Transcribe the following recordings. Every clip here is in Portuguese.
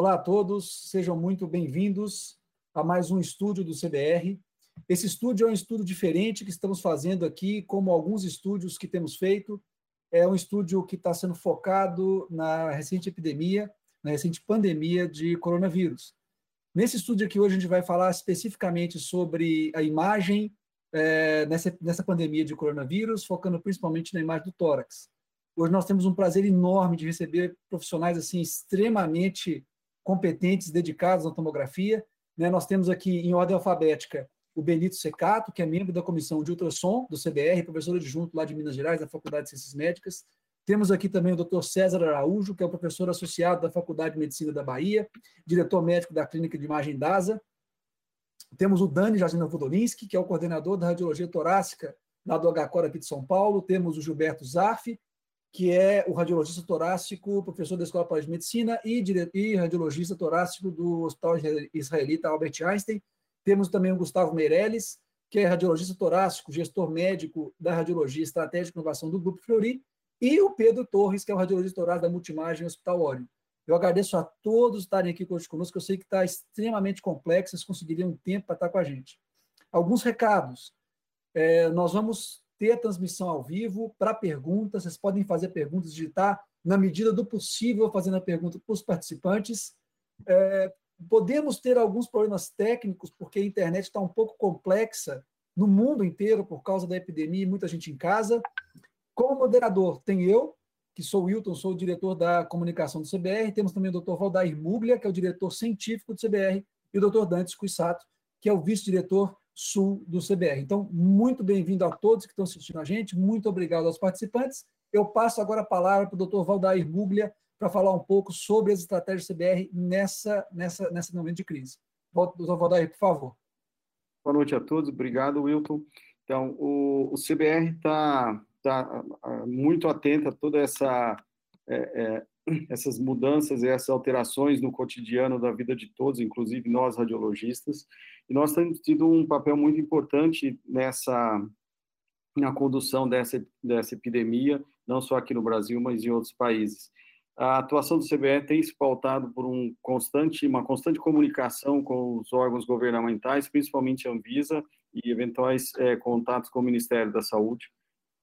Olá a todos, sejam muito bem-vindos a mais um estúdio do CBR. Esse estúdio é um estúdio diferente que estamos fazendo aqui, como alguns estúdios que temos feito. É um estúdio que está sendo focado na recente epidemia, na recente pandemia de coronavírus. Nesse estúdio aqui hoje a gente vai falar especificamente sobre a imagem é, nessa, nessa pandemia de coronavírus, focando principalmente na imagem do tórax. Hoje nós temos um prazer enorme de receber profissionais assim extremamente competentes, dedicados à tomografia. Né? Nós temos aqui, em ordem alfabética, o Benito Secato, que é membro da comissão de ultrassom do CBR, professor adjunto lá de Minas Gerais, da Faculdade de Ciências Médicas. Temos aqui também o Dr. César Araújo, que é o professor associado da Faculdade de Medicina da Bahia, diretor médico da Clínica de Imagem DASA. Temos o Dani Jacina Vodolinski, que é o coordenador da radiologia torácica lá do HCOR aqui de São Paulo. Temos o Gilberto Zarf, que é o radiologista torácico, professor da Escola de Medicina e, e radiologista torácico do Hospital Israelita Albert Einstein. Temos também o Gustavo Meirelles, que é radiologista torácico, gestor médico da Radiologia Estratégica e Inovação do Grupo Fleury, e o Pedro Torres, que é o radiologista torácico da Multimagem Hospital Ório. Eu agradeço a todos estarem aqui conosco, eu sei que está extremamente complexo, vocês conseguiriam um tempo para estar com a gente. Alguns recados. É, nós vamos ter a transmissão ao vivo para perguntas. Vocês podem fazer perguntas, digitar na medida do possível, fazendo a pergunta para os participantes. É, podemos ter alguns problemas técnicos, porque a internet está um pouco complexa no mundo inteiro por causa da epidemia e muita gente em casa. Como moderador, tem eu, que sou o Wilton, sou o diretor da comunicação do CBR. Temos também o Dr. Valdair Muglia, que é o diretor científico do CBR, e o Dr. Dantes Cuissato, que é o vice-diretor sul do CBR. Então, muito bem-vindo a todos que estão assistindo a gente, muito obrigado aos participantes. Eu passo agora a palavra para o doutor Valdair Buglia para falar um pouco sobre as estratégias do CBR nessa, nessa, nesse momento de crise. Doutor Valdair, por favor. Boa noite a todos, obrigado, Wilton. Então, o, o CBR está tá, tá muito atento a toda essa é, é, essas mudanças e essas alterações no cotidiano da vida de todos, inclusive nós radiologistas, e nós temos tido um papel muito importante nessa na condução dessa dessa epidemia, não só aqui no Brasil, mas em outros países. A atuação do CBE tem se pautado por um constante, uma constante comunicação com os órgãos governamentais, principalmente a Anvisa, e eventuais é, contatos com o Ministério da Saúde.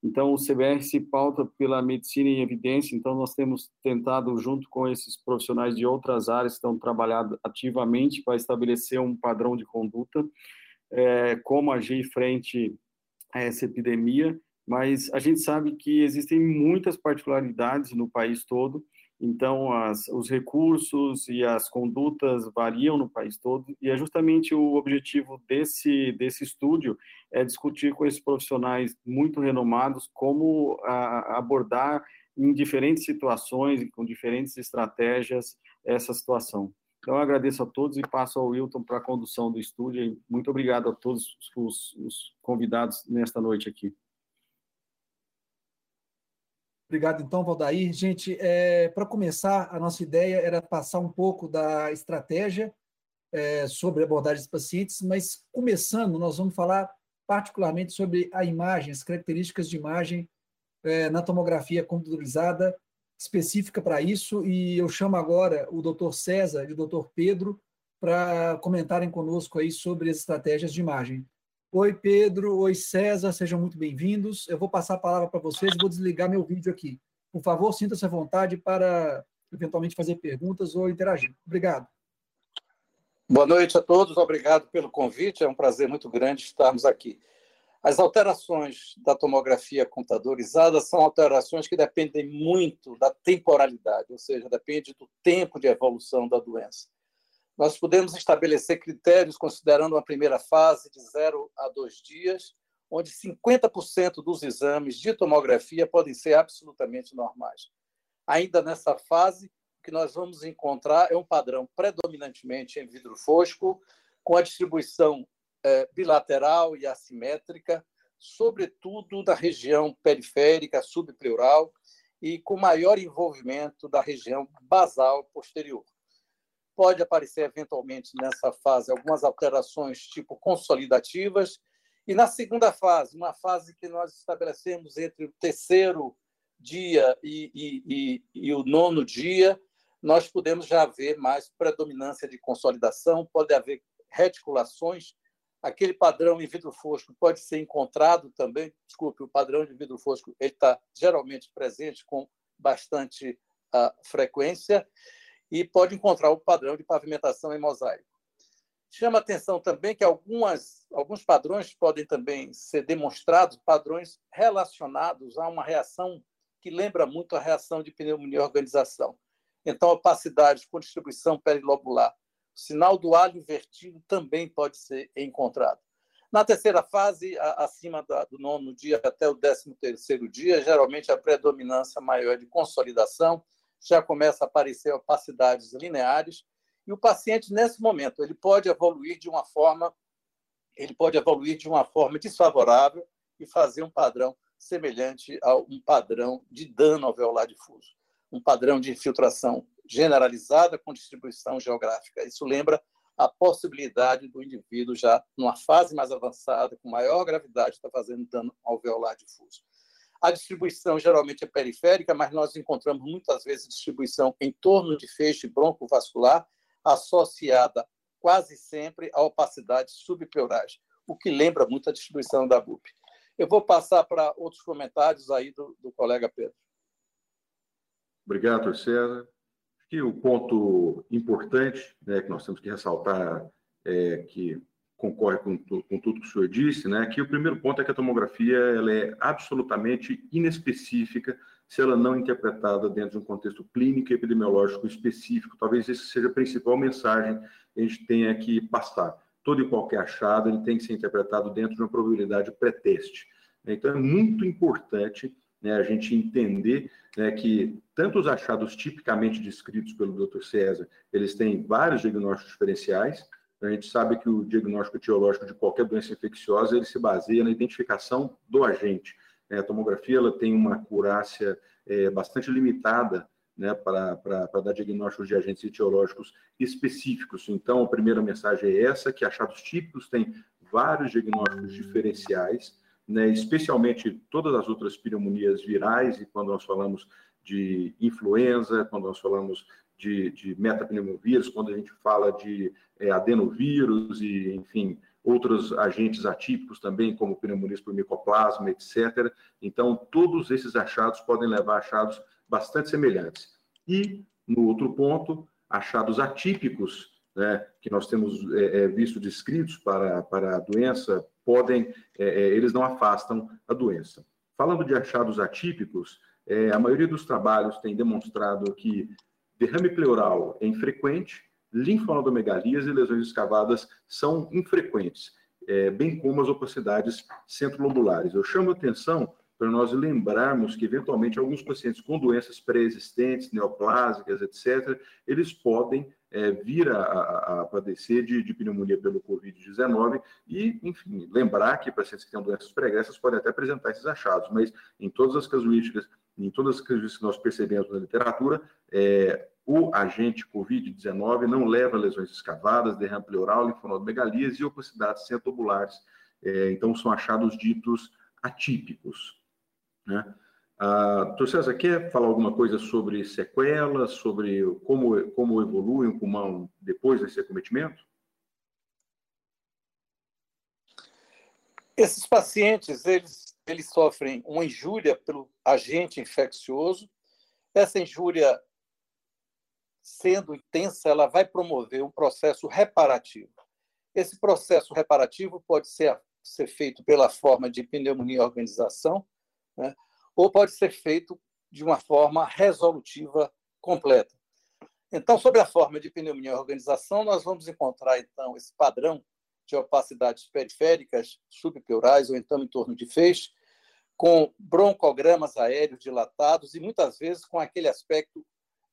Então, o CBR se pauta pela medicina em evidência, então nós temos tentado, junto com esses profissionais de outras áreas, estão trabalhando ativamente para estabelecer um padrão de conduta, é, como agir frente a essa epidemia, mas a gente sabe que existem muitas particularidades no país todo, então, as, os recursos e as condutas variam no país todo, e é justamente o objetivo desse, desse estúdio é discutir com esses profissionais muito renomados como a, abordar em diferentes situações com diferentes estratégias essa situação. Então, eu agradeço a todos e passo ao Wilton para a condução do estúdio. Muito obrigado a todos os, os convidados nesta noite aqui. Obrigado, então, Valdair. Gente, é, para começar, a nossa ideia era passar um pouco da estratégia é, sobre abordagem dos pacientes, mas começando, nós vamos falar particularmente sobre a imagem, as características de imagem é, na tomografia computadorizada específica para isso, e eu chamo agora o Dr. César e o Dr. Pedro para comentarem conosco aí sobre as estratégias de imagem. Oi, Pedro. Oi, César. Sejam muito bem-vindos. Eu vou passar a palavra para vocês vou desligar meu vídeo aqui. Por favor, sinta-se à vontade para eventualmente fazer perguntas ou interagir. Obrigado. Boa noite a todos. Obrigado pelo convite. É um prazer muito grande estarmos aqui. As alterações da tomografia computadorizada são alterações que dependem muito da temporalidade, ou seja, depende do tempo de evolução da doença nós podemos estabelecer critérios considerando uma primeira fase de 0 a 2 dias, onde 50% dos exames de tomografia podem ser absolutamente normais. Ainda nessa fase, o que nós vamos encontrar é um padrão predominantemente em vidro fosco, com a distribuição é, bilateral e assimétrica, sobretudo da região periférica, subpleural, e com maior envolvimento da região basal posterior. Pode aparecer eventualmente nessa fase algumas alterações tipo consolidativas. E na segunda fase, uma fase que nós estabelecemos entre o terceiro dia e, e, e, e o nono dia, nós podemos já ver mais predominância de consolidação, pode haver reticulações. Aquele padrão em vidro fosco pode ser encontrado também. Desculpe, o padrão de vidro fosco está geralmente presente com bastante uh, frequência e pode encontrar o padrão de pavimentação em mosaico. Chama atenção também que algumas, alguns padrões podem também ser demonstrados, padrões relacionados a uma reação que lembra muito a reação de pneumonia organização. Então, opacidade com distribuição perilobular. O sinal do alho invertido também pode ser encontrado. Na terceira fase, acima do nono dia até o décimo terceiro dia, geralmente a predominância maior é de consolidação, já começa a aparecer opacidades lineares, e o paciente, nesse momento, ele pode evoluir de uma forma ele pode evoluir de uma forma desfavorável e fazer um padrão semelhante a um padrão de dano alveolar difuso, um padrão de infiltração generalizada com distribuição geográfica. Isso lembra a possibilidade do indivíduo já numa fase mais avançada, com maior gravidade, estar fazendo dano alveolar difuso. A distribuição geralmente é periférica, mas nós encontramos muitas vezes distribuição em torno de feixe broncovascular, associada quase sempre à opacidade subpleurais, o que lembra muito a distribuição da BUP. Eu vou passar para outros comentários aí do, do colega Pedro. Obrigado, César. Acho que o ponto importante né, que nós temos que ressaltar é que concorre com, com, tudo que o senhor disse, né? Que o primeiro ponto é que a tomografia ela é absolutamente inespecífica se ela não é interpretada dentro de um contexto clínico e epidemiológico específico. Talvez essa seja a principal mensagem que a gente tenha que passar. Todo e qualquer achado ele tem que ser interpretado dentro de uma probabilidade pré-teste. Então é muito importante né, a gente entender né, que tanto os achados tipicamente descritos pelo Dr. César, eles têm vários diagnósticos diferenciais, a gente sabe que o diagnóstico etiológico de qualquer doença infecciosa ele se baseia na identificação do agente. É, a tomografia ela tem uma acurácia é, bastante limitada né, para, dar diagnósticos de agentes etiológicos específicos. Então, a primeira mensagem é essa, que achados típicos têm vários diagnósticos diferenciais, né, especialmente todas as outras pneumonias virais, e quando nós falamos de influenza, quando nós falamos de, de metapneumovírus, quando a gente fala de é, adenovírus e, enfim, outros agentes atípicos também, como pneumonias por micoplasma, etc. Então, todos esses achados podem levar a achados bastante semelhantes. E, no outro ponto, achados atípicos, né, que nós temos é, é, visto descritos para, para a doença, podem, é, é eles não afastam a doença. Falando de achados atípicos, é, a maioria dos trabalhos tem demonstrado que derrame pleural é infrequente, linfonodomegalias e lesões escavadas são infrequentes, é, bem como as opacidades centrolobulares. Eu chamo a atenção para nós lembrarmos que, eventualmente, alguns pacientes com doenças pré-existentes, neoplásicas, etc., eles podem é, vir a, a, a padecer de, de, pneumonia pelo Covid-19 e, enfim, lembrar que pacientes que têm doenças pregressas podem até apresentar esses achados, mas em todas as casuísticas, em todas as casuísticas que nós percebemos na literatura, é, o agente Covid-19 não leva a lesões escavadas, derrame pleural, linfonodomegalias e opacidades centobulares. É, então, são achados ditos atípicos. Né? Ah, quer falar alguma coisa sobre sequelas, sobre como, como evolui o pulmão depois desse acometimento? Esses pacientes, eles, eles sofrem uma injúria pelo agente infeccioso. Essa injúria sendo intensa, ela vai promover um processo reparativo. Esse processo reparativo pode ser, ser feito pela forma de pneumonia organização, né? ou pode ser feito de uma forma resolutiva completa. Então, sobre a forma de pneumonia organização, nós vamos encontrar então esse padrão de opacidades periféricas, subpleurais ou então em torno de feixe, com broncogramas aéreos dilatados e muitas vezes com aquele aspecto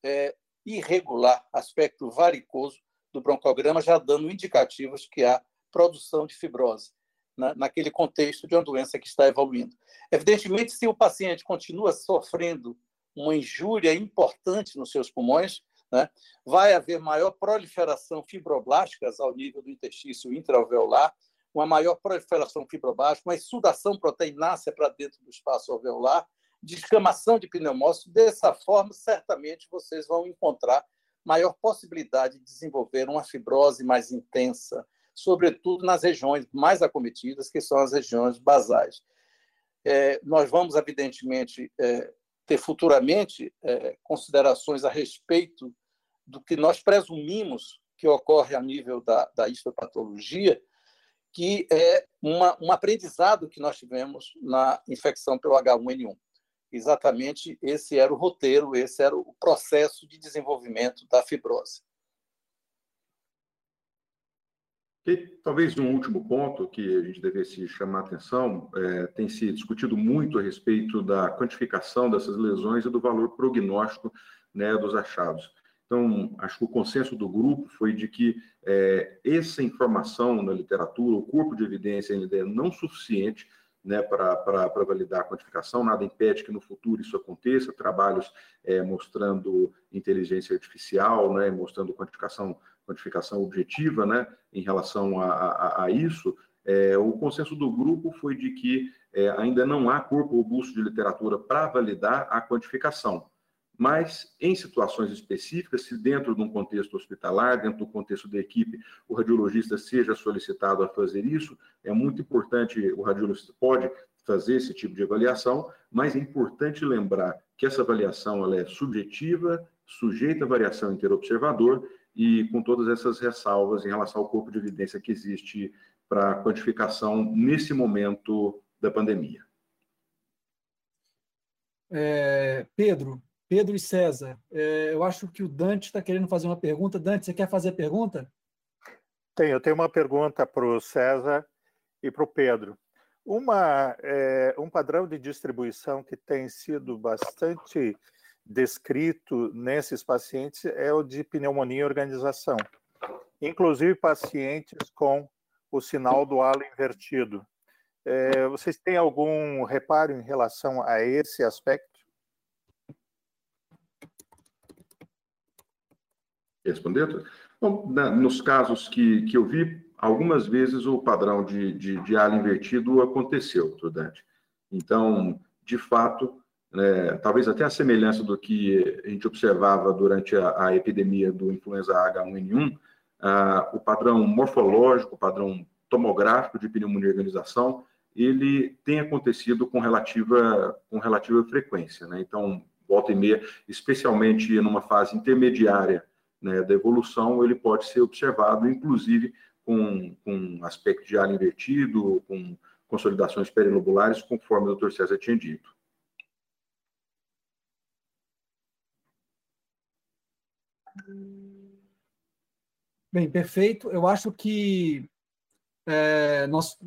é, irregular, aspecto varicoso do broncograma, já dando indicativos que há produção de fibrose né, naquele contexto de uma doença que está evoluindo. Evidentemente, se o paciente continua sofrendo uma injúria importante nos seus pulmões, né, vai haver maior proliferação fibroblásticas ao nível do intestino intraalveolar, uma maior proliferação fibroblástica, uma exudação proteinácea para dentro do espaço alveolar, descamação de pneumócito. Dessa forma, certamente vocês vão encontrar maior possibilidade de desenvolver uma fibrose mais intensa, sobretudo nas regiões mais acometidas, que são as regiões basais. É, nós vamos, evidentemente, é, ter futuramente é, considerações a respeito do que nós presumimos que ocorre a nível da, da histopatologia, que é uma, um aprendizado que nós tivemos na infecção pelo H1N1. Exatamente esse era o roteiro, esse era o processo de desenvolvimento da fibrose. E talvez um último ponto que a gente devesse chamar atenção, é, tem se discutido muito a respeito da quantificação dessas lesões e do valor prognóstico né, dos achados. Então, acho que o consenso do grupo foi de que é, essa informação na literatura, o corpo de evidência ainda é não suficiente né, para validar a quantificação, nada impede que no futuro isso aconteça, trabalhos é, mostrando inteligência artificial, né, mostrando quantificação, quantificação objetiva né, em relação a, a, a isso, é, o consenso do grupo foi de que é, ainda não há corpo robusto de literatura para validar a quantificação mas em situações específicas, se dentro de um contexto hospitalar, dentro do contexto da equipe, o radiologista seja solicitado a fazer isso, é muito importante, o radiologista pode fazer esse tipo de avaliação, mas é importante lembrar que essa avaliação ela é subjetiva, sujeita à variação interobservador e com todas essas ressalvas em relação ao corpo de evidência que existe para quantificação nesse momento da pandemia. É, Pedro, Pedro e César, é, eu acho que o Dante está querendo fazer uma pergunta. Dante, você quer fazer a pergunta? Tenho, eu tenho uma pergunta para o César e para o Pedro. Uma, é, um padrão de distribuição que tem sido bastante descrito nesses pacientes é o de pneumonia e organização, inclusive pacientes com o sinal do halo invertido. É, vocês têm algum reparo em relação a esse aspecto? Responder? Bom, nos casos que, que eu vi, algumas vezes o padrão de, de, de ala invertido aconteceu, Trudante. Então, de fato, né, talvez até a semelhança do que a gente observava durante a, a epidemia do influenza H1N1, ah, o padrão morfológico, o padrão tomográfico de pneumonia organização, ele tem acontecido com relativa, com relativa frequência. Né? Então, volta e meia, especialmente numa fase intermediária né, da evolução, ele pode ser observado, inclusive com, com aspecto de ar invertido, com consolidações perilobulares, conforme o Dr. César tinha dito. Bem, perfeito. Eu acho que é, nós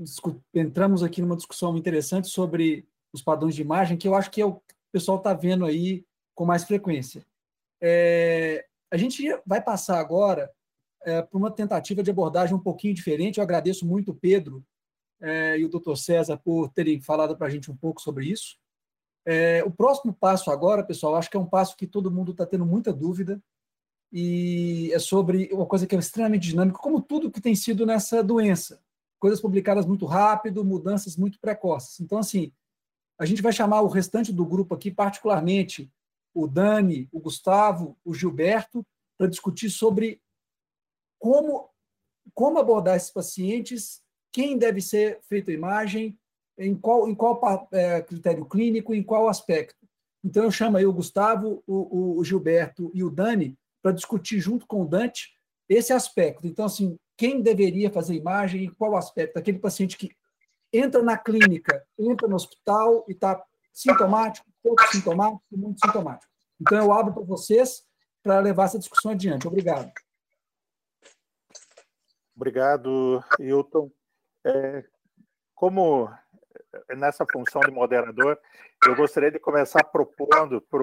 entramos aqui numa discussão interessante sobre os padrões de imagem, que eu acho que é o, o pessoal está vendo aí com mais frequência. É, a gente vai passar agora é, para uma tentativa de abordagem um pouquinho diferente. Eu agradeço muito o Pedro é, e o doutor César por terem falado para a gente um pouco sobre isso. É, o próximo passo agora, pessoal, acho que é um passo que todo mundo está tendo muita dúvida e é sobre uma coisa que é extremamente dinâmica, como tudo que tem sido nessa doença. Coisas publicadas muito rápido, mudanças muito precoces. Então, assim, a gente vai chamar o restante do grupo aqui, particularmente o Dani, o Gustavo, o Gilberto, para discutir sobre como, como abordar esses pacientes, quem deve ser feita a imagem, em qual, em qual é, critério clínico, em qual aspecto. Então, eu chamo aí o Gustavo, o, o Gilberto e o Dani para discutir junto com o Dante esse aspecto. Então, assim, quem deveria fazer imagem, em qual aspecto? Aquele paciente que entra na clínica, entra no hospital e está sintomático, pouco sintomático e muito sintomático. Então, eu abro para vocês para levar essa discussão adiante. Obrigado. Obrigado, Hilton. É, como nessa função de moderador, eu gostaria de começar propondo para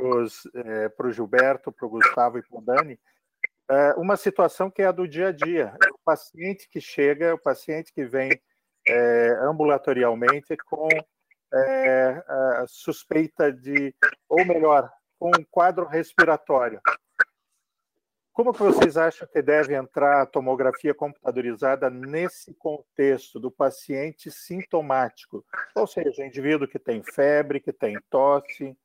é, o Gilberto, para o Gustavo e para o Dani, é, uma situação que é a do dia a dia. O paciente que chega, o paciente que vem é, ambulatorialmente com é, suspeita de, ou melhor, com um quadro respiratório. Como que vocês acham que deve entrar a tomografia computadorizada nesse contexto do paciente sintomático? Ou seja, indivíduo que tem febre, que tem tosse,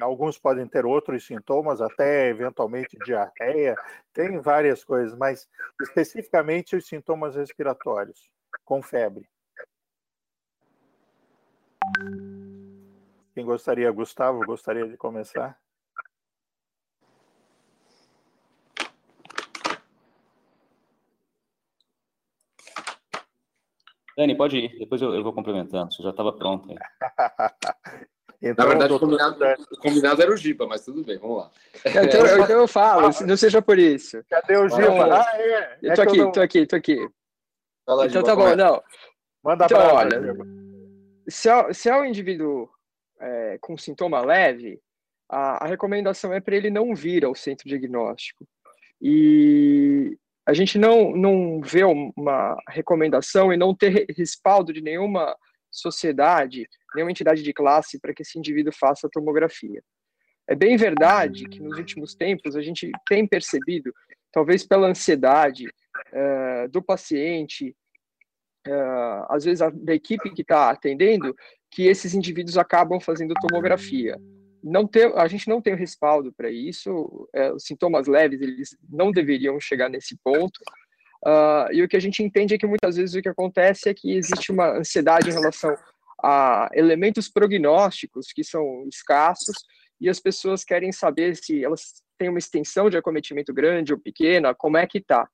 alguns podem ter outros sintomas, até eventualmente diarreia, tem várias coisas, mas especificamente os sintomas respiratórios, com febre. Quem gostaria, Gustavo, gostaria de começar? Dani, pode ir, depois eu, eu vou complementando, você já estava pronto. então, Na verdade, o combinado, o combinado, era o Giba, mas tudo bem, vamos lá. Então, então eu falo, não seja por isso. Cadê o Giba? Ah, é. Eu tô é aqui, não... tô aqui, tô aqui. Fala, então Giba, tá bom, é? não. Manda então, olha, se é, se é um indivíduo é, com sintoma leve, a, a recomendação é para ele não vir ao centro diagnóstico. E a gente não, não vê uma recomendação e não ter respaldo de nenhuma sociedade, nenhuma entidade de classe para que esse indivíduo faça tomografia. É bem verdade que nos últimos tempos a gente tem percebido, talvez pela ansiedade uh, do paciente, uh, às vezes a, da equipe que está atendendo, que esses indivíduos acabam fazendo tomografia não ter, a gente não tem o respaldo para isso, é, os sintomas leves, eles não deveriam chegar nesse ponto, uh, e o que a gente entende é que muitas vezes o que acontece é que existe uma ansiedade em relação a elementos prognósticos que são escassos, e as pessoas querem saber se elas têm uma extensão de acometimento grande ou pequena, como é que está.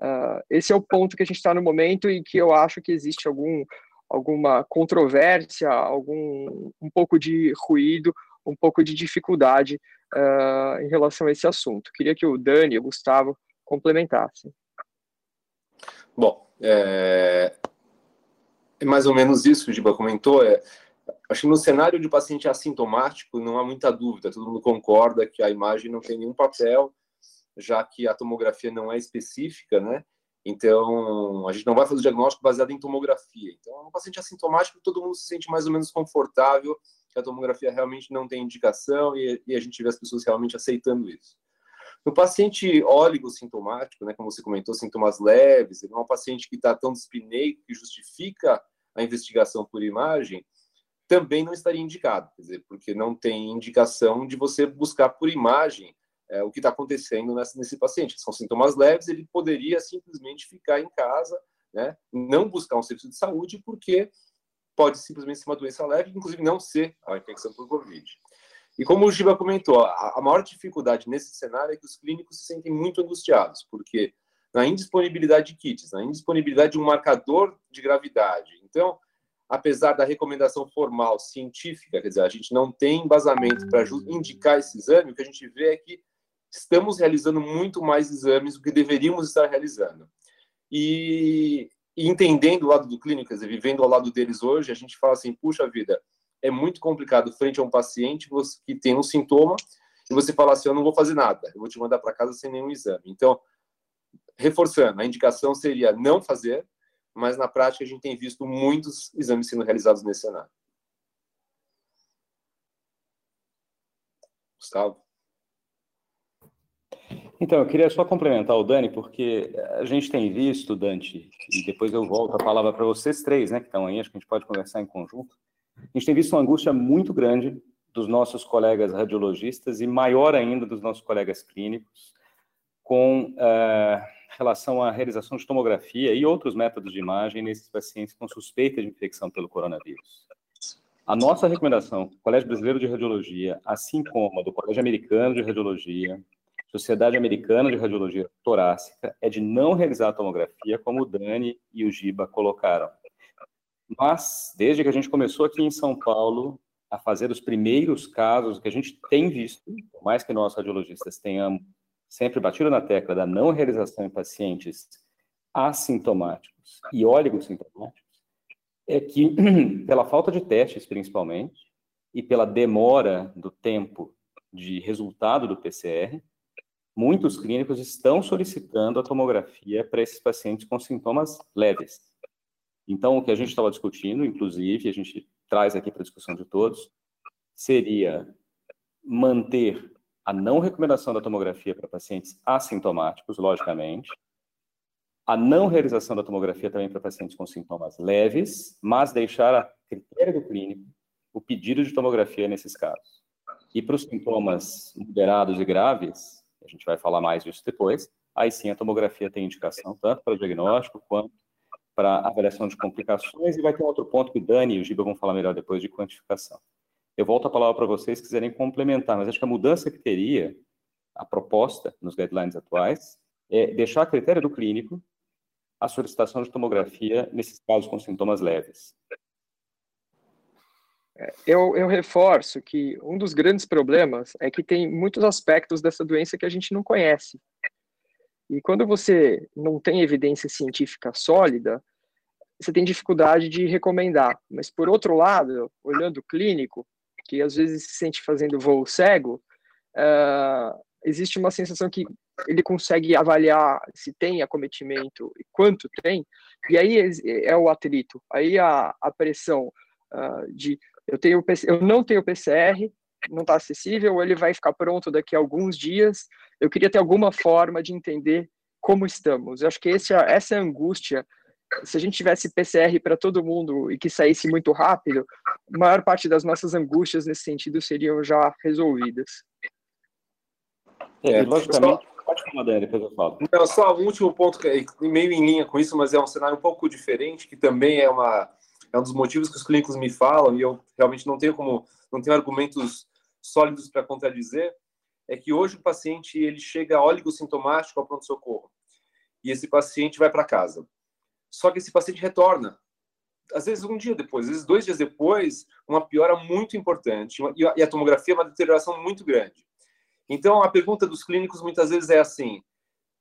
Uh, esse é o ponto que a gente está no momento e que eu acho que existe algum, alguma controvérsia, algum um pouco de ruído um pouco de dificuldade uh, em relação a esse assunto. Queria que o Dani e o Gustavo complementassem. Bom, é, é mais ou menos isso que o Giba comentou. É, acho que no cenário de paciente assintomático não há muita dúvida, todo mundo concorda que a imagem não tem nenhum papel, já que a tomografia não é específica, né? Então, a gente não vai fazer o diagnóstico baseado em tomografia. Então, um paciente assintomático, todo mundo se sente mais ou menos confortável que a tomografia realmente não tem indicação e, e a gente vê as pessoas realmente aceitando isso. No paciente sintomático, né, como você comentou, sintomas leves, não é um paciente que está tão dispineico que justifica a investigação por imagem, também não estaria indicado, quer dizer, porque não tem indicação de você buscar por imagem é, o que está acontecendo nessa, nesse paciente. São sintomas leves, ele poderia simplesmente ficar em casa, né, não buscar um serviço de saúde, porque pode simplesmente ser uma doença leve, inclusive não ser a infecção por Covid. E como o Giba comentou, a, maior dificuldade nesse cenário é que os clínicos se sentem muito angustiados, porque na indisponibilidade de kits, na indisponibilidade de um marcador de gravidade. Então, apesar da recomendação formal científica, quer dizer, a gente não tem embasamento para indicar esse exame, o que a gente vê é que estamos realizando muito mais exames do que deveríamos estar realizando. E e entendendo o lado do clínico, quer dizer, vivendo ao lado deles hoje, a gente fala assim, puxa vida, é muito complicado frente a um paciente que tem um sintoma e você fala assim, eu não vou fazer nada, eu vou te mandar para casa sem nenhum exame. Então, reforçando, a indicação seria não fazer, mas na prática a gente tem visto muitos exames sendo realizados nesse cenário. Gustavo? Então, eu queria só complementar o Dani, porque a gente tem visto, Dante, e depois eu volto a palavra para vocês três, né, que estão aí, acho que a gente pode conversar em conjunto. A gente tem visto uma angústia muito grande dos nossos colegas radiologistas e maior ainda dos nossos colegas clínicos com uh, relação à realização de tomografia e outros métodos de imagem nesses pacientes com suspeita de infecção pelo coronavírus. A nossa recomendação, Colégio Brasileiro de Radiologia, assim como a do Colégio Americano de Radiologia, Sociedade Americana de Radiologia Torácica é de não realizar tomografia, como o Dani e o Giba colocaram. Mas, desde que a gente começou aqui em São Paulo a fazer os primeiros casos que a gente tem visto, por mais que nós radiologistas tenhamos sempre batido na tecla da não realização em pacientes assintomáticos e oligosintomáticos, é que, pela falta de testes, principalmente, e pela demora do tempo de resultado do PCR, muitos clínicos estão solicitando a tomografia para esses pacientes com sintomas leves. Então, o que a gente estava discutindo, inclusive, a gente traz aqui para discussão de todos, seria manter a não recomendação da tomografia para pacientes assintomáticos, logicamente, a não realização da tomografia também para pacientes com sintomas leves, mas deixar a critério do clínico o pedido de tomografia nesses casos. E para os sintomas moderados e graves, a gente vai falar mais disso depois, aí sim a tomografia tem indicação tanto para diagnóstico quanto para avaliação de complicações e vai ter outro ponto que o Dani e o Giba vão falar melhor depois de quantificação. Eu volto a palavra para vocês se quiserem complementar, mas acho que a mudança que teria, a proposta nos guidelines atuais, é deixar a critério do clínico a solicitação de tomografia nesses casos com sintomas leves. Eu, eu, reforço que um dos grandes problemas é que tem muitos aspectos dessa doença que a gente não conhece. E quando você não tem evidência científica sólida, você tem dificuldade de recomendar. Mas, por outro lado, olhando o clínico, que às vezes se sente fazendo voo cego, uh, existe uma sensação que ele consegue avaliar se tem acometimento e quanto tem, e aí é o atrito, aí a, a pressão uh, de eu, tenho, eu não tenho PCR, não está acessível, ou ele vai ficar pronto daqui a alguns dias. Eu queria ter alguma forma de entender como estamos. Eu acho que esse, essa angústia, se a gente tivesse PCR para todo mundo e que saísse muito rápido, a maior parte das nossas angústias nesse sentido seriam já resolvidas. É, logicamente. Pode falar, Dani, depois eu falo. Não, só um último ponto, que é meio em linha com isso, mas é um cenário um pouco diferente, que também é, uma, é um dos motivos que os clínicos me falam, e eu realmente não tenho como, não tenho argumentos sólidos para contradizer, é que hoje o paciente ele chega oligossintomático ao pronto-socorro e esse paciente vai para casa. Só que esse paciente retorna, às vezes um dia depois, às vezes dois dias depois, uma piora muito importante e a tomografia é uma deterioração muito grande. Então a pergunta dos clínicos muitas vezes é assim: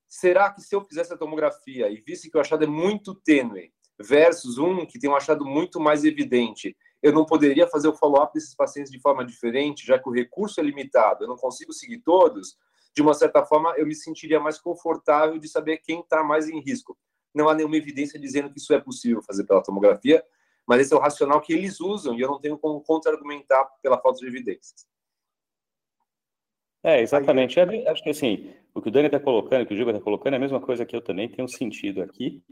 será que se eu fizesse a tomografia e visse que o achado é muito tênue versus um que tem um achado muito mais evidente, eu não poderia fazer o follow-up desses pacientes de forma diferente, já que o recurso é limitado, eu não consigo seguir todos, de uma certa forma eu me sentiria mais confortável de saber quem está mais em risco. Não há nenhuma evidência dizendo que isso é possível fazer pela tomografia, mas esse é o racional que eles usam e eu não tenho como contra-argumentar pela falta de evidências. É, exatamente. É, acho que assim, o que o Dani está colocando, que o Gilberto está colocando, é a mesma coisa que eu também tenho sentido aqui.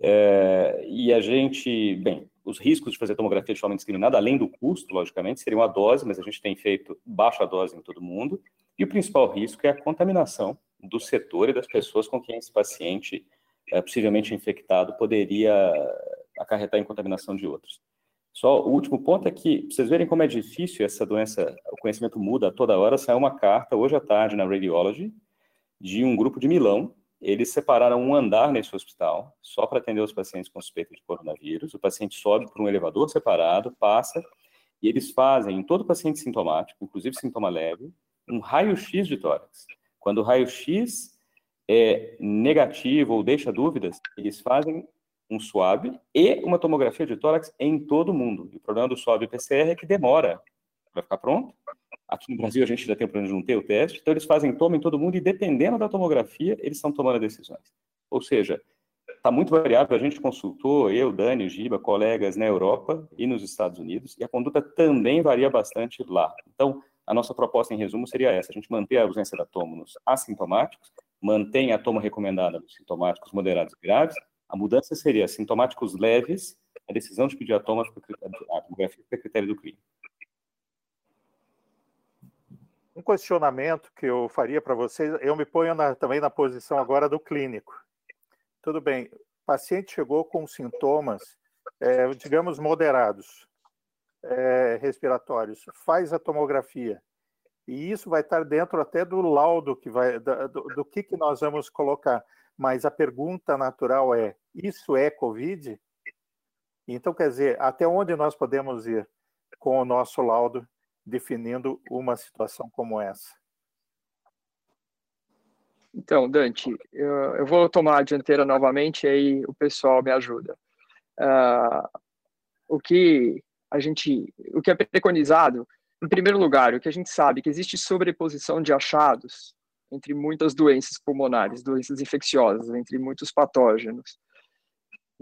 É, e a gente, bem, os riscos de fazer tomografia de forma indiscriminada, além do custo, logicamente, seriam a dose, mas a gente tem feito baixa dose em todo mundo. E o principal risco é a contaminação do setor e das pessoas com quem esse paciente, é, possivelmente infectado, poderia acarretar em contaminação de outros. Só o último ponto é que, vocês verem como é difícil essa doença, o conhecimento muda toda hora, saiu uma carta hoje à tarde na Radiology de um grupo de Milão, eles separaram um andar nesse hospital, só para atender os pacientes com suspeita de coronavírus. O paciente sobe por um elevador separado, passa, e eles fazem em todo paciente sintomático, inclusive sintoma leve, um raio-x de tórax. Quando o raio-x é negativo ou deixa dúvidas, eles fazem um SWAB e uma tomografia de tórax em todo mundo. E o problema do SWAB PCR é que demora para ficar pronto. Aqui no Brasil a gente já tem o problema de não ter o teste, então eles fazem toma em todo mundo e dependendo da tomografia, eles estão tomando decisões. Ou seja, está muito variável. A gente consultou, eu, Dani, Giba, colegas na Europa e nos Estados Unidos, e a conduta também varia bastante lá. Então, a nossa proposta, em resumo, seria essa: a gente manter a ausência da toma nos assintomáticos, mantém a toma recomendada nos sintomáticos moderados e graves. A mudança seria sintomáticos leves, a decisão de pedir a toma a tomografia fica a critério do clínico. Um questionamento que eu faria para vocês, eu me ponho na, também na posição agora do clínico. Tudo bem, o paciente chegou com sintomas, é, digamos, moderados, é, respiratórios, faz a tomografia, e isso vai estar dentro até do laudo que vai, do, do que, que nós vamos colocar. Mas a pergunta natural é: isso é Covid? Então, quer dizer, até onde nós podemos ir com o nosso laudo definindo uma situação como essa? Então, Dante, eu, eu vou tomar a dianteira novamente e aí o pessoal me ajuda. Uh, o que a gente, o que é preconizado, em primeiro lugar, o que a gente sabe que existe sobreposição de achados entre muitas doenças pulmonares, doenças infecciosas, entre muitos patógenos.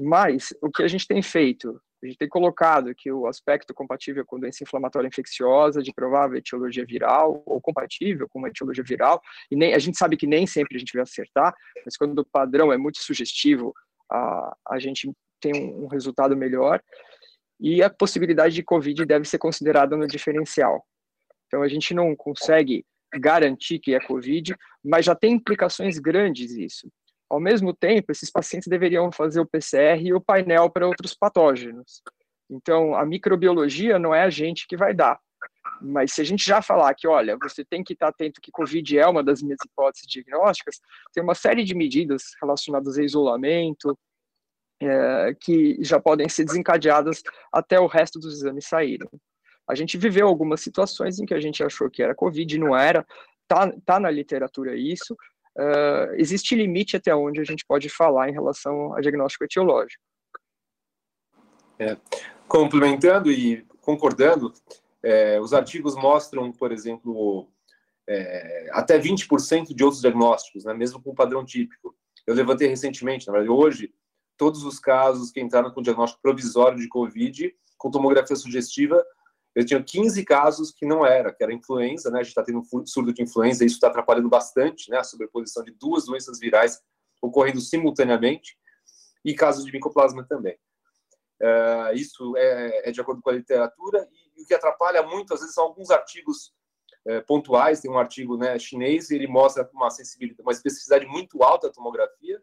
Mas o que a gente tem feito a gente tem colocado que o aspecto compatível com doença inflamatória infecciosa de provável etiologia viral ou compatível com uma etiologia viral, e nem, a gente sabe que nem sempre a gente vai acertar, mas quando o padrão é muito sugestivo, a, a gente tem um, um resultado melhor. E a possibilidade de COVID deve ser considerada no diferencial. Então a gente não consegue garantir que é Covid, mas já tem implicações grandes isso. Ao mesmo tempo, esses pacientes deveriam fazer o PCR e o painel para outros patógenos. Então, a microbiologia não é a gente que vai dar. Mas se a gente já falar que, olha, você tem que estar atento que Covid é uma das minhas hipóteses diagnósticas, tem uma série de medidas relacionadas a isolamento, é, que já podem ser desencadeadas até o resto dos exames saírem. A gente viveu algumas situações em que a gente achou que era Covid, não era, tá, tá na literatura isso, uh, existe limite até onde a gente pode falar em relação a diagnóstico etiológico. É. Complementando e concordando, é, os artigos mostram, por exemplo, é, até 20% de outros diagnósticos, né, mesmo com padrão típico. Eu levantei recentemente, na verdade, hoje, todos os casos que entraram com diagnóstico provisório de Covid, com tomografia sugestiva, eu tinha 15 casos que não era, que era influenza, né? A gente está tendo um surto de influenza, isso está atrapalhando bastante, né? A sobreposição de duas doenças virais ocorrendo simultaneamente, e casos de micoplasma também. Uh, isso é, é, de acordo com a literatura, e, e, o que atrapalha muito, às vezes, são alguns artigos é, pontuais. Tem um artigo né, chinês e ele mostra uma sensibilidade, uma especificidade muito alta da tomografia,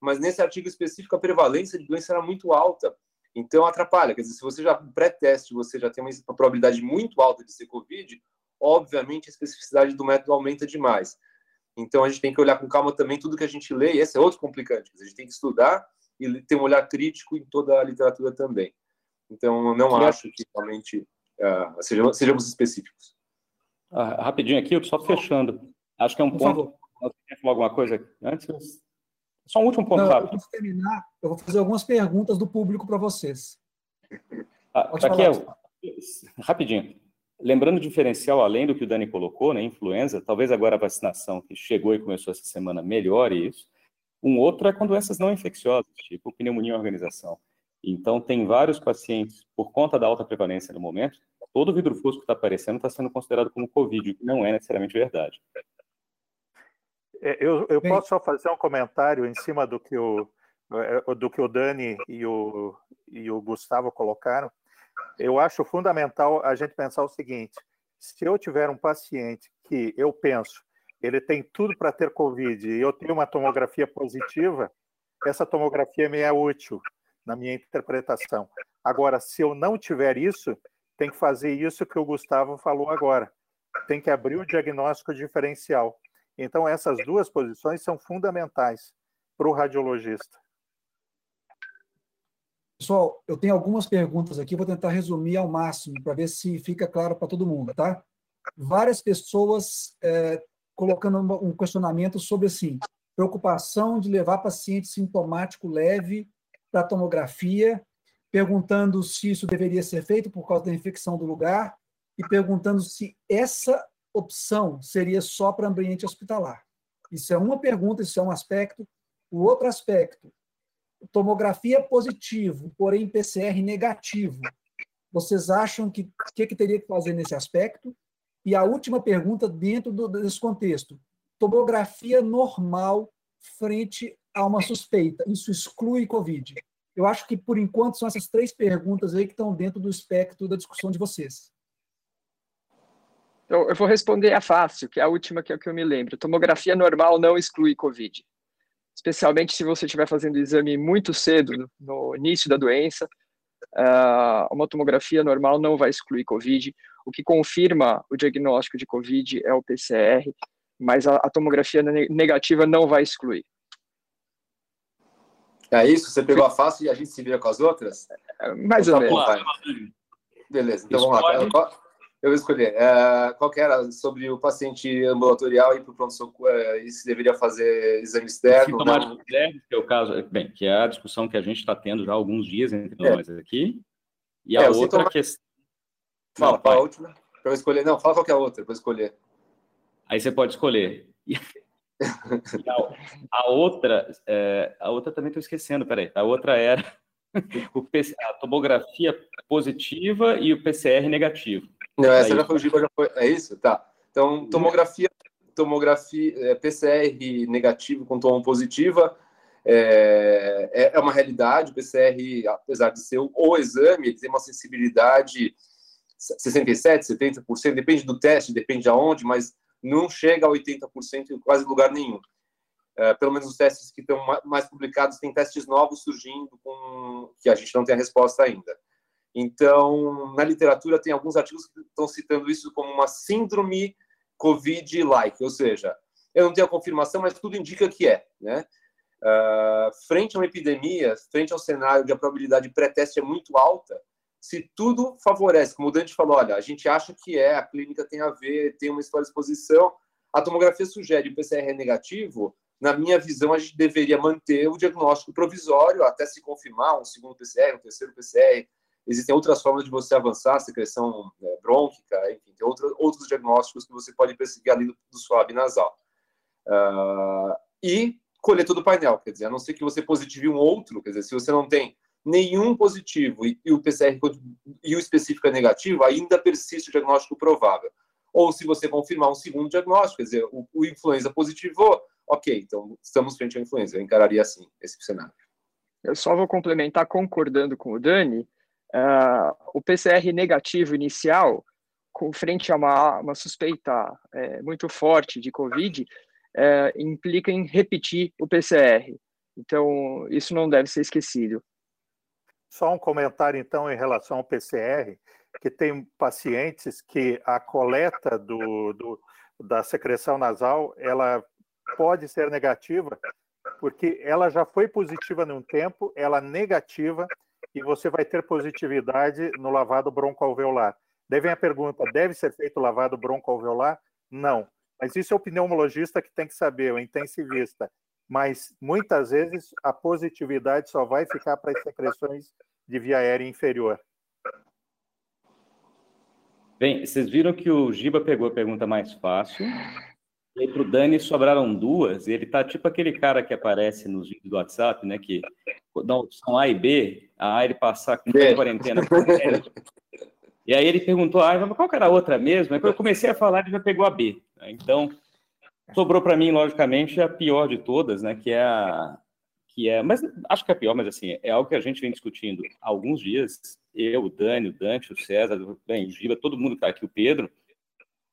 mas nesse artigo específico a prevalência de doença era muito alta. Então atrapalha. Quer dizer, se você já pré-teste, você já tem uma probabilidade muito alta de ser COVID, obviamente a especificidade do método aumenta demais. Então a gente tem que olhar com calma também tudo que a gente lê, e esse é outro complicante. A gente tem que estudar e ter um olhar crítico em toda a literatura também. Então eu não acho que realmente uh, sejamos, sejamos, específicos. Ah, rapidinho aqui, só fechando. Acho que é um ponto. Você quer falar alguma coisa antes? Só um último ponto Não, rápido. Antes de terminar, eu vou fazer algumas perguntas do público para vocês. Ah, aqui é, rapidinho. Lembrando o diferencial, além do que o Dani colocou, né, influenza, talvez agora a vacinação que chegou e começou essa semana melhore isso. Um outro é com doenças não infecciosas, tipo pneumonia e organização. Então, tem vários pacientes, por conta da alta prevalência no momento, todo vidro fosco que está aparecendo está sendo considerado como Covid, o que não é necessariamente verdade. É, eu, eu posso só fazer um comentário em cima do que o, é, do que o Dani e o, e o Gustavo colocaram. Eu acho fundamental a gente pensar o seguinte: se eu tiver um paciente que eu penso ele tem tudo para ter Covid e eu tenho uma tomografia positiva, essa tomografia me é útil na minha interpretação. Agora, se eu não tiver isso, tem que fazer isso que o Gustavo falou agora. Tem que abrir o diagnóstico diferencial. Então, essas duas posições são fundamentais para o radiologista. Pessoal, eu tenho algumas perguntas aqui, vou tentar resumir ao máximo para ver se fica claro para todo mundo, tá? Várias pessoas é, colocando um questionamento sobre assim, preocupação de levar paciente sintomático leve para tomografia, perguntando se isso deveria ser feito por causa da infecção do lugar e perguntando se essa opção seria só para ambiente hospitalar. Isso é uma pergunta, isso é um aspecto. O outro aspecto, tomografia positivo, porém PCR negativo. Vocês acham que o que, que teria que fazer nesse aspecto? E a última pergunta dentro do, desse contexto: tomografia normal frente a uma suspeita. Isso exclui Covid? Eu acho que, por enquanto, são essas três perguntas aí que estão dentro do espectro da discussão de vocês. Eu, eu vou responder a fácil, que é a última que, é que eu me lembro. Tomografia normal não exclui COVID. Especialmente se você estiver fazendo o exame muito cedo, no, início da doença, uh, uma tomografia normal não vai excluir COVID. O que confirma o diagnóstico de COVID é o PCR, mas a, tomografia negativa não vai excluir. É isso? Você pegou a fácil e a gente se vira com as outras? É, mais ou menos. Beleza, então vamos lá. Eu vou escolher. É, qual que era sobre o paciente ambulatorial e para o pronto-socorro, é, e se deveria fazer exame externo? Sintomático externo, que é o caso, bem, que é a discussão que a gente está tendo já há alguns dias entre é. nós aqui. E a é, outra sintoma... questão. Fala, qual a última? Para eu escolher. Não, fala qual que é a outra, para eu escolher. Aí você pode escolher. a, a, outra, é, a outra também estou esquecendo, peraí. A outra era o a tomografia positiva e o PCR negativo. Não, essa Aí, já foi o Giba, já foi. É isso? Tá. Então, tomografia, tomografia é, PCR negativo com tom positiva é, é, é uma realidade. O PCR, apesar de ser o exame, ele tem uma sensibilidade 67, 70%, depende do teste, depende de aonde, mas não chega a 80% em quase lugar nenhum. Uh, pelo menos os testes que estão mais publicados, tem testes novos surgindo com que a gente não tem a resposta ainda. Então, na literatura, tem alguns artigos que estão citando isso como uma síndrome COVID-like, ou seja, eu não tenho a confirmação, mas tudo indica que é. Né? Uh, frente a uma epidemia, frente ao cenário de a probabilidade de pré-teste é muito alta, se tudo favorece, como o Dante falou, olha, a gente acha que é, a clínica tem a ver, tem uma história de exposição, a tomografia sugere o PCR é negativo, na minha visão, a gente deveria manter o diagnóstico provisório até se confirmar um segundo PCR, um terceiro PCR. Existem outras formas de você avançar, secreção né, brônquica, enfim, tem outro, outros diagnósticos que você pode perseguir ali do, do swab nasal. Uh, e colher todo o painel, quer dizer, a não ser que você positive um outro, quer dizer, se você não tem nenhum positivo e, e o PCR e o específico é negativo, ainda persiste o diagnóstico provável. Ou se você confirmar um segundo diagnóstico, quer dizer, o, o influenza positivou, ok, então estamos frente à influenza. Eu encararia assim esse cenário. Eu só vou complementar concordando com o Dani. Uh, o PCR negativo inicial, com frente a uma, uma suspeita é, muito forte de Covid, é, implica em repetir o PCR. Então, isso não deve ser esquecido. Só um comentário, então, em relação ao PCR, que tem pacientes que a coleta do, do, da secreção nasal, ela pode ser negativa, porque ela já foi positiva num tempo, ela negativa, e você vai ter positividade no lavado broncoalveolar. Daí vem a pergunta: deve ser feito lavado broncoalveolar? Não. Mas isso é o pneumologista que tem que saber, o intensivista. Mas muitas vezes a positividade só vai ficar para as secreções de via aérea inferior. Bem, vocês viram que o Giba pegou a pergunta mais fácil. E o Dani sobraram duas. E ele tá tipo aquele cara que aparece nos vídeos do WhatsApp, né? Que dá opção A e B, a A ele passar com quarentena. E aí ele perguntou, ah, qual que era a outra mesmo? Aí quando eu comecei a falar, ele já pegou a B. Então, sobrou para mim, logicamente, a pior de todas, né? Que é a. Que é, mas acho que é a pior, mas assim, é algo que a gente vem discutindo há alguns dias. Eu, o Dani, o Dante, o César, bem, o Giba, todo mundo que está aqui, o Pedro.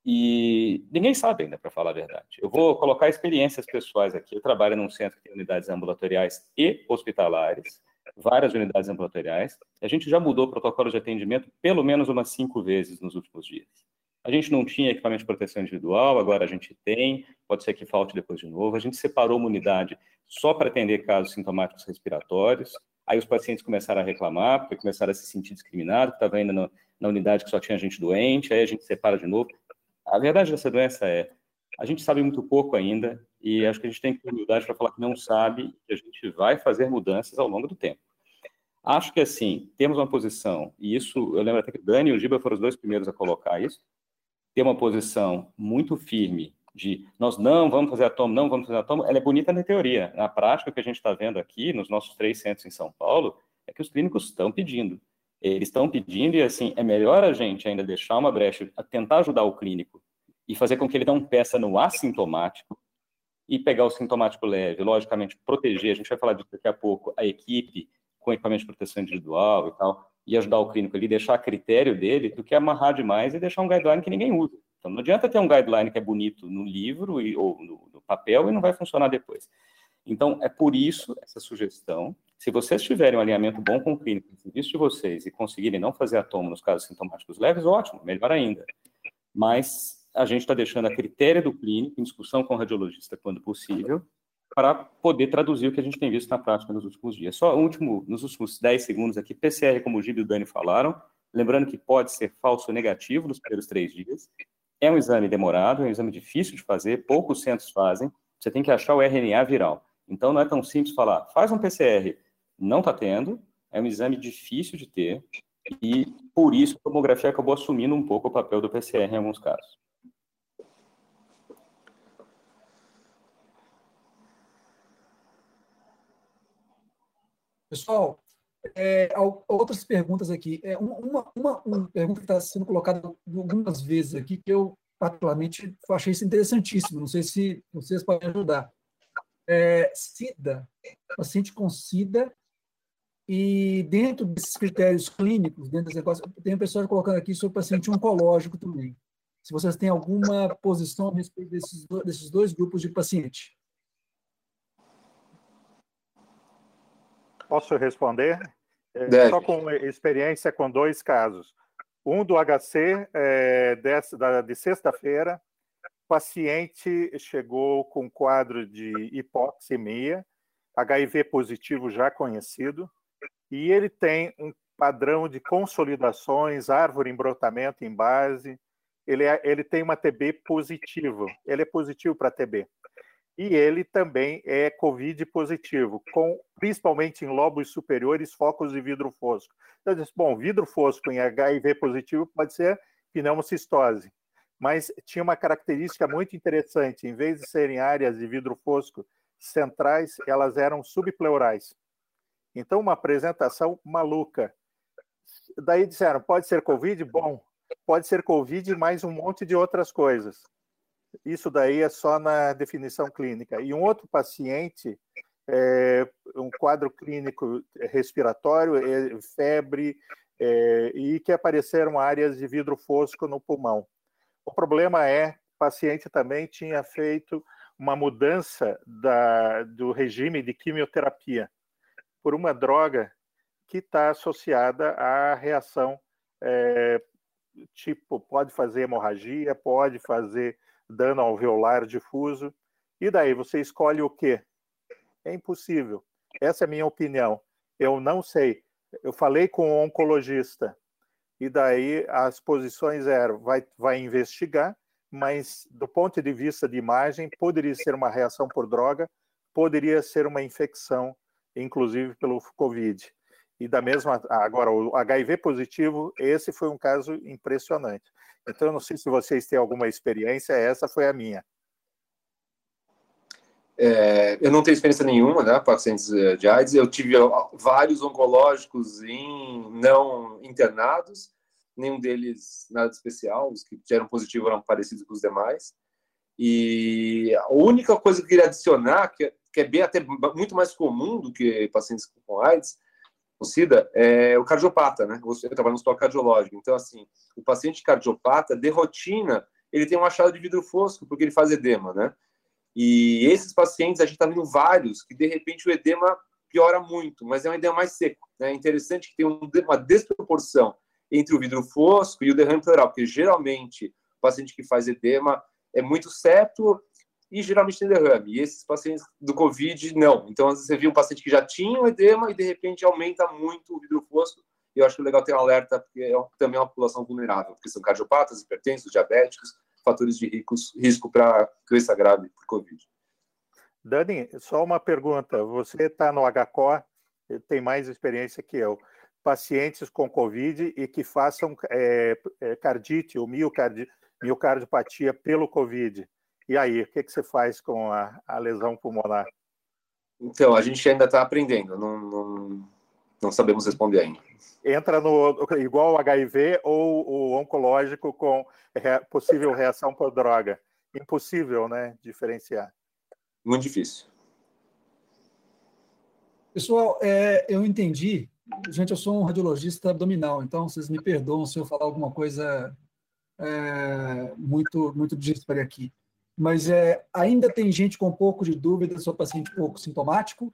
E ninguém sabe ainda, para falar a verdade. Eu vou colocar experiências pessoais aqui. Eu trabalho num centro que tem unidades ambulatoriais e hospitalares várias unidades ambulatoriais. A gente já mudou o protocolo de atendimento pelo menos umas cinco vezes nos últimos dias. A gente não tinha equipamento de proteção individual, agora a gente tem, pode ser que falte depois de novo. A gente separou uma unidade só para atender casos sintomáticos respiratórios. Aí os pacientes começaram a reclamar, porque começaram a se sentir discriminados, estava ainda no, na unidade que só tinha gente doente, aí a gente separa de novo. A verdade dessa doença é, a gente sabe muito pouco ainda, e acho que a gente tem que ter humildade para falar que não sabe, que a gente vai fazer mudanças ao longo do tempo. Acho que, assim, temos uma posição, e isso, eu lembro até que o Dani e o Giba foram os dois primeiros a colocar isso, ter uma posição muito firme de nós não vamos fazer atomo, não vamos fazer atomo, ela é bonita na teoria. Na prática, o que a gente está vendo aqui, nos nossos três centros em São Paulo, é que os clínicos estão pedindo. Eles estão pedindo e, assim, é melhor a gente ainda deixar uma brecha, tentar ajudar o clínico e fazer com que ele não peça no assintomático, e pegar o sintomático leve, logicamente, proteger, a gente vai falar disso daqui a pouco, a equipe com equipamento de proteção individual e tal, e ajudar o clínico ali, deixar a critério dele, do que amarrar demais e deixar um guideline que ninguém usa. Então, não adianta ter um guideline que é bonito no livro e, ou no, no papel e não vai funcionar depois. Então, é por isso essa sugestão. Se vocês tiverem um alinhamento bom com o clínico, no serviço de vocês, e conseguirem não fazer atomo nos casos sintomáticos leves, ótimo, melhor ainda. Mas a gente está deixando a critério do clínico, em discussão com o radiologista quando possível, para poder traduzir o que a gente tem visto na prática nos últimos dias. Só último, nos últimos 10 segundos aqui, PCR, como o Gil e o Dani falaram, lembrando que pode ser falso negativo nos primeiros três dias. É um exame demorado, é um exame difícil de fazer, poucos centros fazem, você tem que achar o RNA viral. Então não é tão simples falar, faz um PCR, não está tendo, é um exame difícil de ter, e por isso a tomografia acabou assumindo um pouco o papel do PCR em alguns casos. Pessoal, é, outras perguntas aqui. É, uma, uma, uma pergunta que está sendo colocada algumas vezes aqui, que eu particularmente achei isso interessantíssimo. Não sei se vocês podem ajudar. É, SIDA, paciente com SIDA E dentro desses critérios clínicos, dentro desse negócio, tem pessoas colocando aqui sobre o paciente oncológico também. Se vocês têm alguma posição a respeito desses, desses dois grupos de paciente. Posso responder? É, só com experiência com dois casos. Um do HC é, de, de sexta-feira, paciente chegou com quadro de hipoxemia, HIV positivo já conhecido, e ele tem um padrão de consolidações, árvore em brotamento em base, ele, é, ele tem uma TB positivo, ele é positivo para TB. E ele também é COVID positivo, com principalmente em lobos superiores focos de vidro fosco. Então, disse, bom, vidro fosco em HIV positivo pode ser pneumocistose, mas tinha uma característica muito interessante, em vez de serem áreas de vidro fosco centrais, elas eram subpleurais. Então, uma apresentação maluca. Daí disseram, pode ser Covid? Bom, pode ser Covid e mais um monte de outras coisas. Isso daí é só na definição clínica. E um outro paciente, é, um quadro clínico respiratório, é, febre, é, e que apareceram áreas de vidro fosco no pulmão. O problema é, o paciente também tinha feito uma mudança da, do regime de quimioterapia por uma droga que está associada à reação é, tipo, pode fazer hemorragia, pode fazer dano alveolar difuso. E daí, você escolhe o quê? É impossível. Essa é a minha opinião. Eu não sei. Eu falei com o um oncologista, e daí as posições eram: vai, vai investigar, mas do ponto de vista de imagem, poderia ser uma reação por droga, poderia ser uma infecção, inclusive pelo Covid. E da mesma, agora, o HIV positivo, esse foi um caso impressionante. Então, eu não sei se vocês têm alguma experiência, essa foi a minha. É, eu não tenho experiência nenhuma, né, pacientes eh, de AIDS. Eu tive vários oncológicos em não internados, nenhum deles nada especial. Os que tiveram positivo eram parecidos com os demais. E a única coisa que eu queria adicionar, que, que é bem até muito mais comum do que pacientes com AIDS, o SIDA é o cardiopata, né? Eu trabalho no hospital cardiológico. Então, assim, o paciente cardiopata, de rotina, ele tem um achado de vidro fosco, porque ele faz edema, né? E esses pacientes, a gente está vendo vários que, de repente, o edema piora muito, mas é um edema mais seco. Né? É interessante que tem uma desproporção entre o vidro fosco e o derrame pleural, porque geralmente o paciente que faz edema é muito septo e geralmente tem derrame. E esses pacientes do Covid, não. Então, às vezes você viu um paciente que já tinha um edema e, de repente, aumenta muito o vidro fosco. E eu acho que é legal ter um alerta, porque é também é uma população vulnerável, porque são cardiopatas, hipertensos, diabéticos, fatores de ricos, risco para doença grave por Covid. Dani, só uma pergunta. Você está no HCO, tem mais experiência que eu. Pacientes com Covid e que façam é, é, cardite ou miocardi, miocardiopatia pelo Covid e aí, o que, que você faz com a, a lesão pulmonar? Então, a gente ainda está aprendendo, não, não, não, sabemos responder ainda. Entra no igual o HIV ou o oncológico com possível reação por droga. Impossível, né? Diferenciar. Muito difícil. Pessoal, é, eu entendi. Gente, eu sou um radiologista abdominal, então vocês me perdoam se eu falar alguma coisa é, muito, muito dispare aqui mas é, ainda tem gente com um pouco de dúvida sobre paciente pouco sintomático,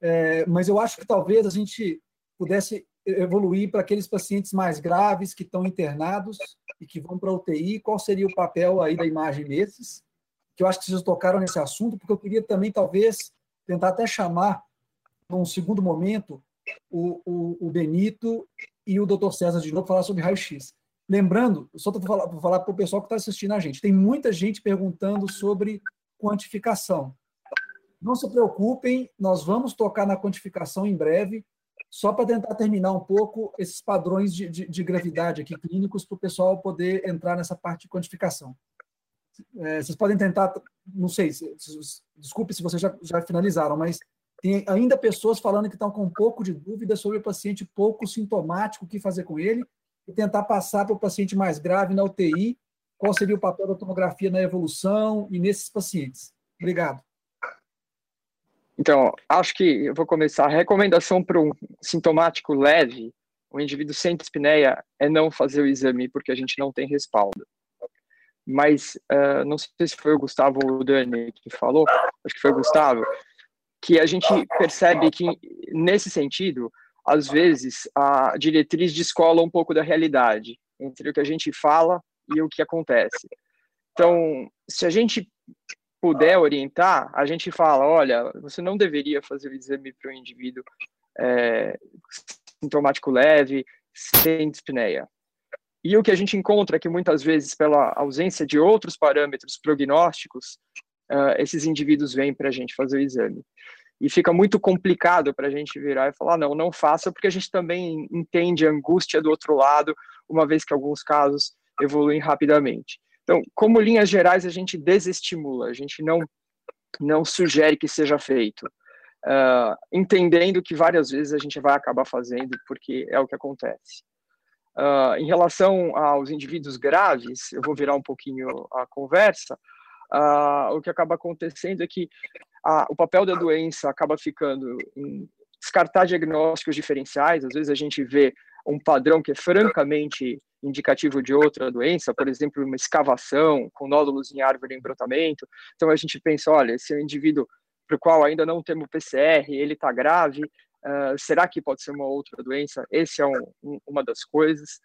é, mas eu acho que talvez a gente pudesse evoluir para aqueles pacientes mais graves que estão internados e que vão para UTI, qual seria o papel aí da imagem desses? Que eu acho que vocês tocaram nesse assunto, porque eu queria também, talvez, tentar até chamar, num segundo momento, o, o, o Benito e o doutor César de novo falar sobre raio-x. Lembrando, só para falar, falar para o pessoal que está assistindo a gente, tem muita gente perguntando sobre quantificação. Não se preocupem, nós vamos tocar na quantificação em breve, só para tentar terminar um pouco esses padrões de, de, de gravidade aqui clínicos para o pessoal poder entrar nessa parte de quantificação. É, vocês podem tentar, não sei, se, se, desculpe se vocês já, já finalizaram, mas tem ainda pessoas falando que estão com um pouco de dúvida sobre o paciente pouco sintomático, o que fazer com ele, e tentar passar para o paciente mais grave na UTI, qual seria o papel da tomografia na evolução e nesses pacientes. Obrigado. Então, acho que eu vou começar. A recomendação para um sintomático leve, o indivíduo sem dispneia, é não fazer o exame, porque a gente não tem respaldo. Mas, uh, não sei se foi o Gustavo ou o Dani que falou, acho que foi o Gustavo, que a gente percebe que, nesse sentido, às vezes, a diretriz descola um pouco da realidade entre o que a gente fala e o que acontece. Então, se a gente puder orientar, a gente fala, olha, você não deveria fazer o exame para um indivíduo é, sintomático leve, sem dispneia. E o que a gente encontra é que muitas vezes, pela ausência de outros parâmetros prognósticos, uh, esses indivíduos vêm para a gente fazer o exame. E fica muito complicado para a gente virar e falar, não, não faça, porque a gente também entende a angústia do outro lado, uma vez que alguns casos evoluem rapidamente. Então, como linhas gerais, a gente desestimula, a gente não, não sugere que seja feito, uh, entendendo que várias vezes a gente vai acabar fazendo, porque é o que acontece. Uh, em relação aos indivíduos graves, eu vou virar um pouquinho a conversa, uh, o que acaba acontecendo é que o papel da doença acaba ficando em descartar diagnósticos diferenciais, às vezes a gente vê um padrão que é francamente indicativo de outra doença, por exemplo, uma escavação com nódulos em árvore em brotamento. Então a gente pensa, olha, esse é um indivíduo para o qual ainda não temos PCR, ele está grave, uh, será que pode ser uma outra doença? Esse é um, um, uma das coisas.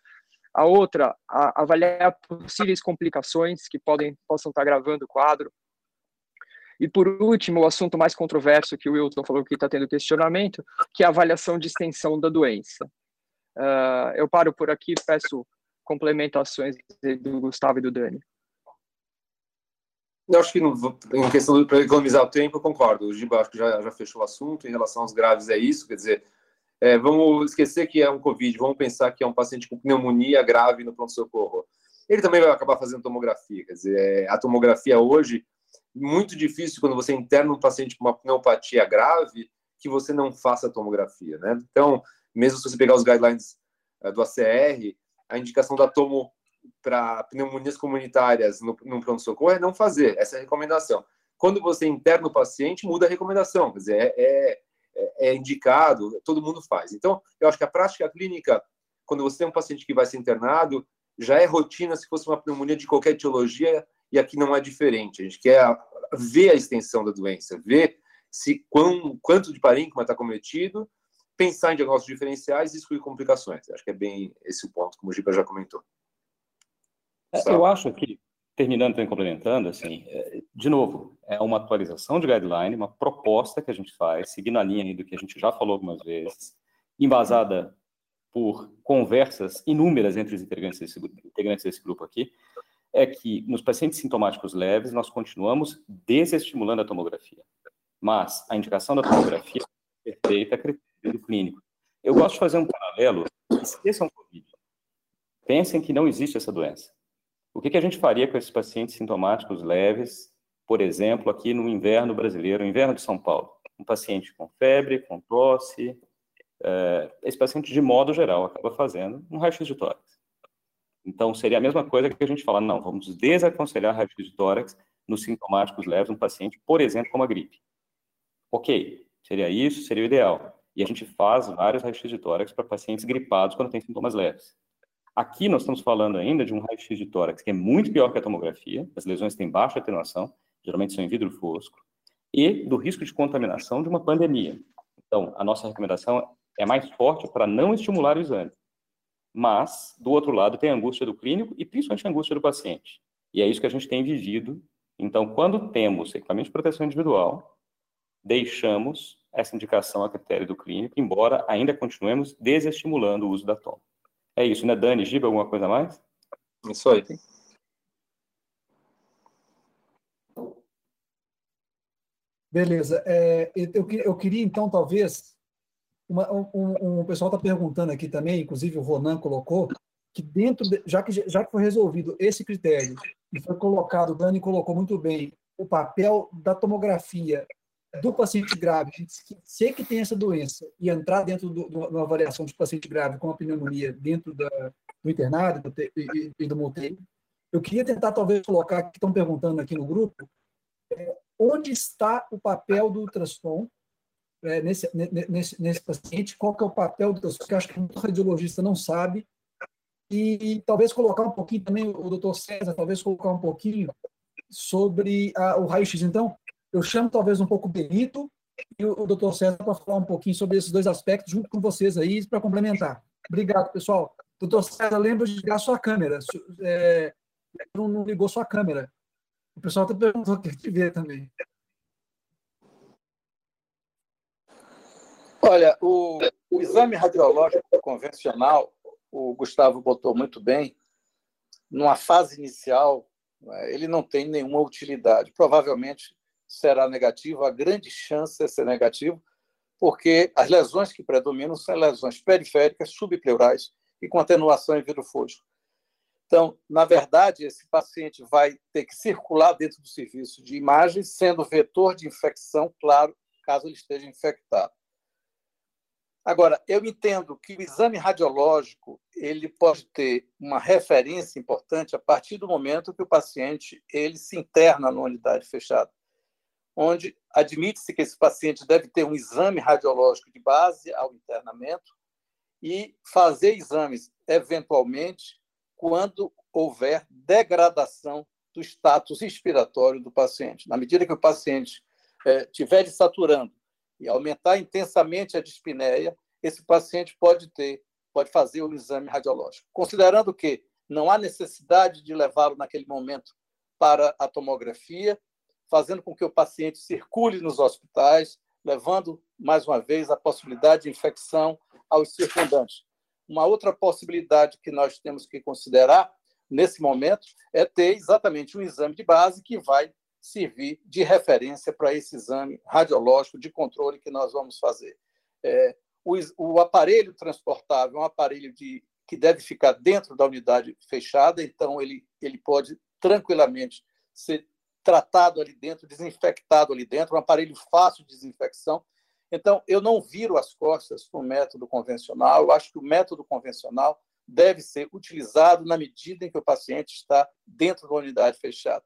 A outra, a, avaliar possíveis complicações que podem possam estar gravando o quadro. E por último, o assunto mais controverso que o Wilton falou que está tendo questionamento, que é a avaliação de extensão da doença. Uh, eu paro por aqui, peço complementações do Gustavo e do Dani. Eu acho que no, em questão para economizar o tempo, eu concordo. O Giba acho que já, já fechou o assunto. Em relação aos graves, é isso. Quer dizer, é, vamos esquecer que é um Covid, vamos pensar que é um paciente com pneumonia grave no pronto-socorro. Ele também vai acabar fazendo tomografia. Quer dizer, é, a tomografia hoje, muito difícil quando você interna um paciente com uma pneumopatia grave, que você não faça tomografia, né? Então, mesmo se você pegar os guidelines uh, do ACR, a indicação da tomo para pneumonias comunitárias no, no pronto-socorro é não fazer, essa é a recomendação. Quando você interna o paciente, muda a recomendação, quer dizer, é, é, é, é indicado, todo mundo faz. Então, eu acho que a prática clínica, quando você tem um paciente que vai ser internado, já é rotina se fosse uma pneumonia de qualquer etiologia, e aqui não é diferente. A gente quer ver a extensão da doença, ver se quão, quanto de parênquima está cometido, pensar em diagnósticos diferenciais e excluir complicações. Acho que é bem esse o ponto, como o Giba já comentou. É, eu acho que, terminando e complementando, assim, é, de novo, é uma atualização de guideline, uma proposta que a gente faz, seguindo a linha do que a gente já falou algumas vezes, embasada por conversas inúmeras entre os integrantes desse, integrantes desse grupo aqui, é que nos pacientes sintomáticos leves nós continuamos desestimulando a tomografia. Mas a indicação da tomografia é perfeita a critério clínico. Eu gosto de fazer um paralelo, esqueçam o Covid. Pensem que não existe essa doença. O que, que a gente faria com esses pacientes sintomáticos leves, por exemplo, aqui no inverno brasileiro, no inverno de São Paulo? Um paciente com febre, com tosse, é, esse paciente, de modo geral, acaba fazendo um raio-x de tórax. Então, seria a mesma coisa que a gente falar, não, vamos desaconselhar raio-x de tórax nos sintomáticos leves, um paciente, por exemplo, com uma gripe. Ok, seria isso, seria o ideal. E a gente faz vários raio-x de tórax para pacientes gripados quando tem sintomas leves. Aqui nós estamos falando ainda de um raio-x de tórax que é muito pior que a tomografia, as lesões têm baixa atenuação, geralmente são em vidro fosco, e do risco de contaminação de uma pandemia. Então, a nossa recomendação é mais forte para não estimular o exame. Mas, do outro lado, tem a angústia do clínico e principalmente a angústia do paciente. E é isso que a gente tem vivido. Então, quando temos equipamento de proteção individual, deixamos essa indicação a critério do clínico, embora ainda continuemos desestimulando o uso da toma. É isso, né, Dani? Giba, alguma coisa a mais? Isso aí. Beleza. É, eu, eu queria, então, talvez. Uma, um, um, pessoal está perguntando aqui também, inclusive o Ronan colocou, que dentro, de, já, que, já que foi resolvido esse critério e foi colocado, o Dani colocou muito bem, o papel da tomografia do paciente grave, gente sei que tem essa doença e entrar dentro de uma avaliação de paciente grave com a pneumonia dentro da, do internado do, e, e, do MOTEI, eu queria tentar talvez colocar, que estão perguntando aqui no grupo, é, onde está o papel do ultrassom é, nesse, nesse, nesse paciente, qual que é o papel do doutor, que acho que o radiologista não sabe, e, e, talvez colocar um pouquinho também, o doutor César, talvez colocar um pouquinho sobre a, o raio-x. Então, eu chamo talvez um pouco o Benito e o, o doutor César para falar um pouquinho sobre esses dois aspectos, junto com vocês aí, para complementar. Obrigado, pessoal. Doutor César, lembra de ligar sua câmera. É, não, não ligou sua câmera. O pessoal está perguntando quer te ver também. Olha, o, o exame radiológico convencional, o Gustavo botou muito bem, numa fase inicial, né, ele não tem nenhuma utilidade. Provavelmente será negativo, a grande chance é ser negativo, porque as lesões que predominam são lesões periféricas, subpleurais e com atenuação em vidro fosco. Então, na verdade, esse paciente vai ter que circular dentro do serviço de imagem, sendo vetor de infecção, claro, caso ele esteja infectado. Agora, eu entendo que o exame radiológico ele pode ter uma referência importante a partir do momento que o paciente ele se interna na unidade fechada, onde admite-se que esse paciente deve ter um exame radiológico de base ao internamento e fazer exames eventualmente quando houver degradação do status respiratório do paciente. Na medida que o paciente eh, estiver desaturando e aumentar intensamente a dispneia, esse paciente pode ter, pode fazer o exame radiológico. Considerando que não há necessidade de levá-lo naquele momento para a tomografia, fazendo com que o paciente circule nos hospitais, levando mais uma vez a possibilidade de infecção aos circundantes. Uma outra possibilidade que nós temos que considerar nesse momento é ter exatamente um exame de base que vai servir de referência para esse exame radiológico de controle que nós vamos fazer. É, o, o, aparelho transportável é um aparelho de, que deve ficar dentro da unidade fechada, então ele, ele pode tranquilamente ser tratado ali dentro, desinfectado ali dentro, um aparelho fácil de desinfecção. Então, eu não viro as costas para o método convencional, eu acho que o método convencional deve ser utilizado na medida em que o paciente está dentro da unidade fechada.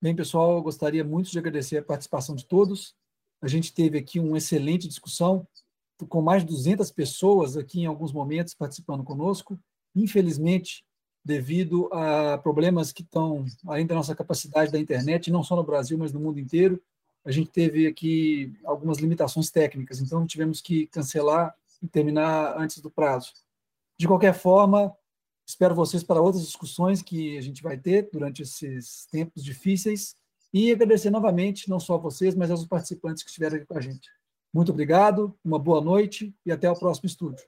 Bem, pessoal, eu gostaria muito de agradecer a participação de todos. A gente teve aqui uma excelente discussão, com mais de 200 pessoas aqui em alguns momentos participando conosco. Infelizmente, devido a problemas que estão além da nossa capacidade da internet, não só no Brasil, mas no mundo inteiro, a gente teve aqui algumas limitações técnicas, então tivemos que cancelar e terminar antes do prazo. De qualquer forma, Espero vocês para outras discussões que a gente vai ter durante esses tempos difíceis e agradecer novamente, não só a vocês, mas aos participantes que estiveram aqui com a gente. Muito obrigado, uma boa noite e até o próximo estúdio.